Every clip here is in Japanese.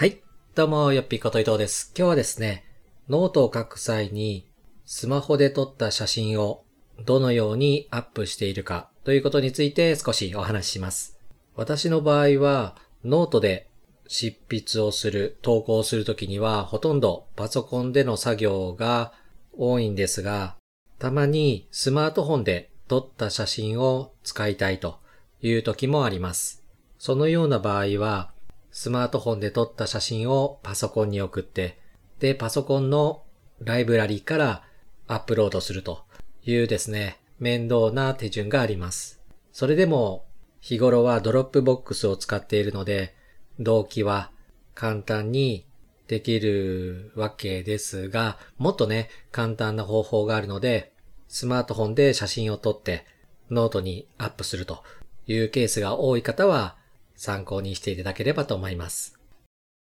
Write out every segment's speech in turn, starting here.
はい。どうも、よっぴこと伊藤です。今日はですね、ノートを書く際に、スマホで撮った写真をどのようにアップしているかということについて少しお話しします。私の場合は、ノートで執筆をする、投稿するときには、ほとんどパソコンでの作業が多いんですが、たまにスマートフォンで撮った写真を使いたいという時もあります。そのような場合は、スマートフォンで撮った写真をパソコンに送って、で、パソコンのライブラリからアップロードするというですね、面倒な手順があります。それでも、日頃は Dropbox を使っているので、同期は簡単にできるわけですが、もっとね、簡単な方法があるので、スマートフォンで写真を撮ってノートにアップするというケースが多い方は参考にしていただければと思います。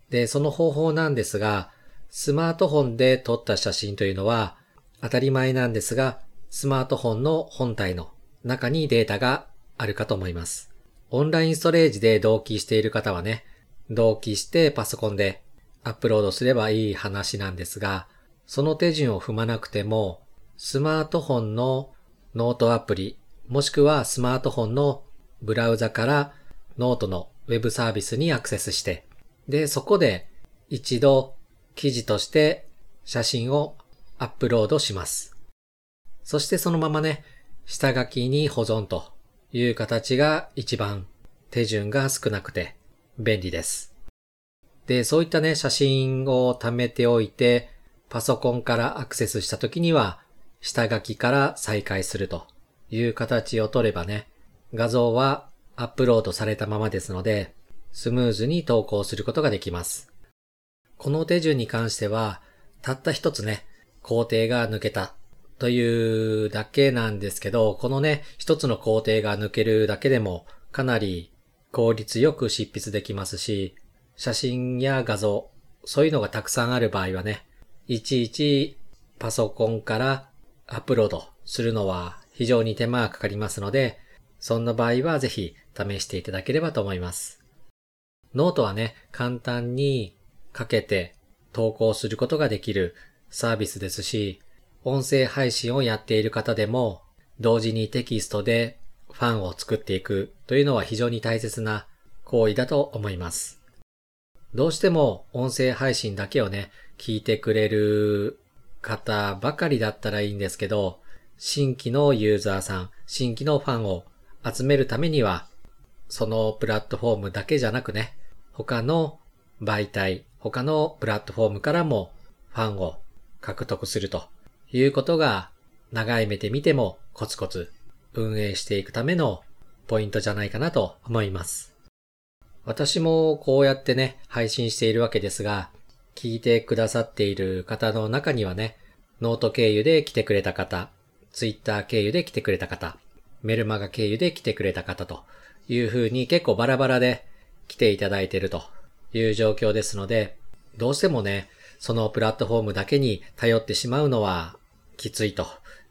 で、その方法なんですが、スマートフォンで撮った写真というのは当たり前なんですが、スマートフォンの本体の中にデータがあるかと思います。オンラインストレージで同期している方はね、同期してパソコンでアップロードすればいい話なんですが、その手順を踏まなくても、スマートフォンのノートアプリ、もしくはスマートフォンのブラウザからノートのウェブサービスにアクセスして、で、そこで一度記事として写真をアップロードします。そしてそのままね、下書きに保存という形が一番手順が少なくて便利です。で、そういったね、写真を貯めておいて、パソコンからアクセスした時には、下書きから再開するという形を取ればね、画像はアップロードされたままですので、スムーズに投稿することができます。この手順に関しては、たった一つね、工程が抜けたというだけなんですけど、このね、一つの工程が抜けるだけでもかなり効率よく執筆できますし、写真や画像、そういうのがたくさんある場合はね、いちいちパソコンからアップロードするのは非常に手間がかかりますので、そんな場合はぜひ試していただければと思います。ノートはね、簡単に書けて投稿することができるサービスですし、音声配信をやっている方でも、同時にテキストでファンを作っていくというのは非常に大切な行為だと思います。どうしても音声配信だけをね、聞いてくれる方ばかりだったらいいんですけど、新規のユーザーさん、新規のファンを集めるためには、そのプラットフォームだけじゃなくね、他の媒体、他のプラットフォームからもファンを獲得するということが長い目で見てもコツコツ運営していくためのポイントじゃないかなと思います。私もこうやってね、配信しているわけですが、聞いてくださっている方の中にはね、ノート経由で来てくれた方、ツイッター経由で来てくれた方、メルマガ経由で来てくれた方という風に結構バラバラで来ていただいているという状況ですので、どうしてもね、そのプラットフォームだけに頼ってしまうのはきついと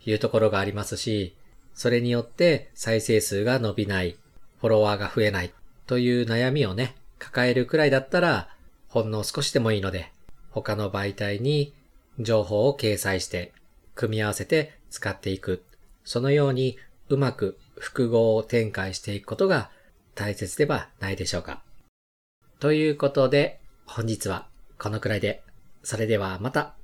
いうところがありますし、それによって再生数が伸びない、フォロワーが増えないという悩みをね、抱えるくらいだったら、ほんの少しでもいいので、他の媒体に情報を掲載して、組み合わせて使っていく。そのようにうまく複合を展開していくことが大切ではないでしょうか。ということで、本日はこのくらいで、それではまた。